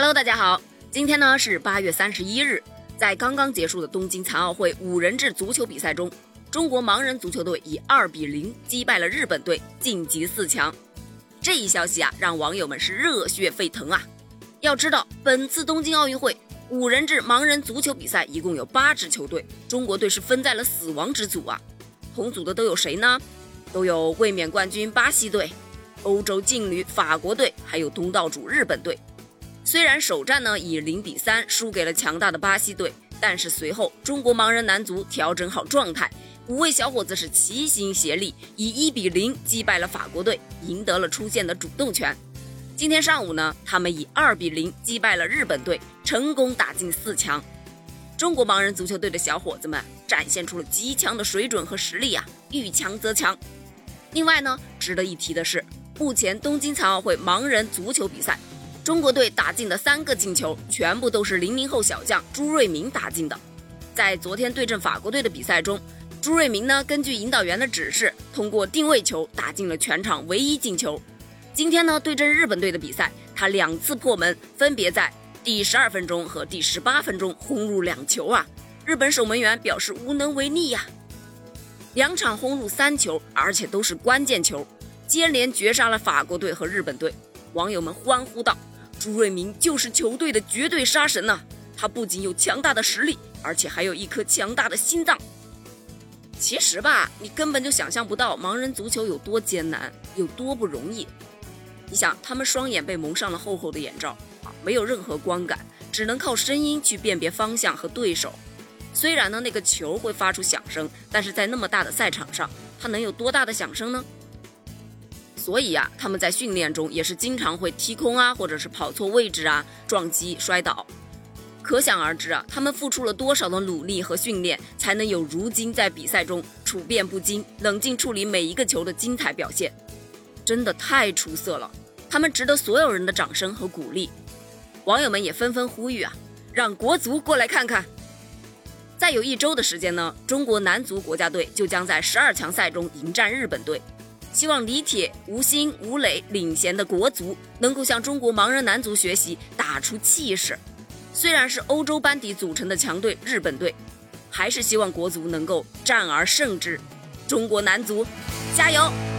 Hello，大家好，今天呢是八月三十一日，在刚刚结束的东京残奥会五人制足球比赛中，中国盲人足球队以二比零击败了日本队，晋级四强。这一消息啊，让网友们是热血沸腾啊！要知道，本次东京奥运会五人制盲人足球比赛一共有八支球队，中国队是分在了死亡之组啊。同组的都有谁呢？都有卫冕冠军巴西队、欧洲劲旅法国队，还有东道主日本队。虽然首战呢以零比三输给了强大的巴西队，但是随后中国盲人男足调整好状态，五位小伙子是齐心协力，以一比零击败了法国队，赢得了出线的主动权。今天上午呢，他们以二比零击败了日本队，成功打进四强。中国盲人足球队的小伙子们展现出了极强的水准和实力呀，遇强则强。另外呢，值得一提的是，目前东京残奥会盲人足球比赛。中国队打进的三个进球，全部都是零零后小将朱瑞明打进的。在昨天对阵法国队的比赛中，朱瑞明呢根据引导员的指示，通过定位球打进了全场唯一进球。今天呢对阵日本队的比赛，他两次破门，分别在第十二分钟和第十八分钟轰入两球啊！日本守门员表示无能为力呀。两场轰入三球，而且都是关键球，接连绝杀了法国队和日本队。网友们欢呼道。朱瑞明就是球队的绝对杀神呐！他不仅有强大的实力，而且还有一颗强大的心脏。其实吧，你根本就想象不到盲人足球有多艰难，有多不容易。你想，他们双眼被蒙上了厚厚的眼罩啊，没有任何光感，只能靠声音去辨别方向和对手。虽然呢，那个球会发出响声，但是在那么大的赛场上，它能有多大的响声呢？所以啊，他们在训练中也是经常会踢空啊，或者是跑错位置啊，撞击摔倒。可想而知啊，他们付出了多少的努力和训练，才能有如今在比赛中处变不惊、冷静处理每一个球的精彩表现，真的太出色了。他们值得所有人的掌声和鼓励。网友们也纷纷呼吁啊，让国足过来看看。再有一周的时间呢，中国男足国家队就将在十二强赛中迎战日本队。希望李铁、吴昕、吴磊领衔的国足能够向中国盲人男足学习，打出气势。虽然是欧洲班底组成的强队日本队，还是希望国足能够战而胜之。中国男足，加油！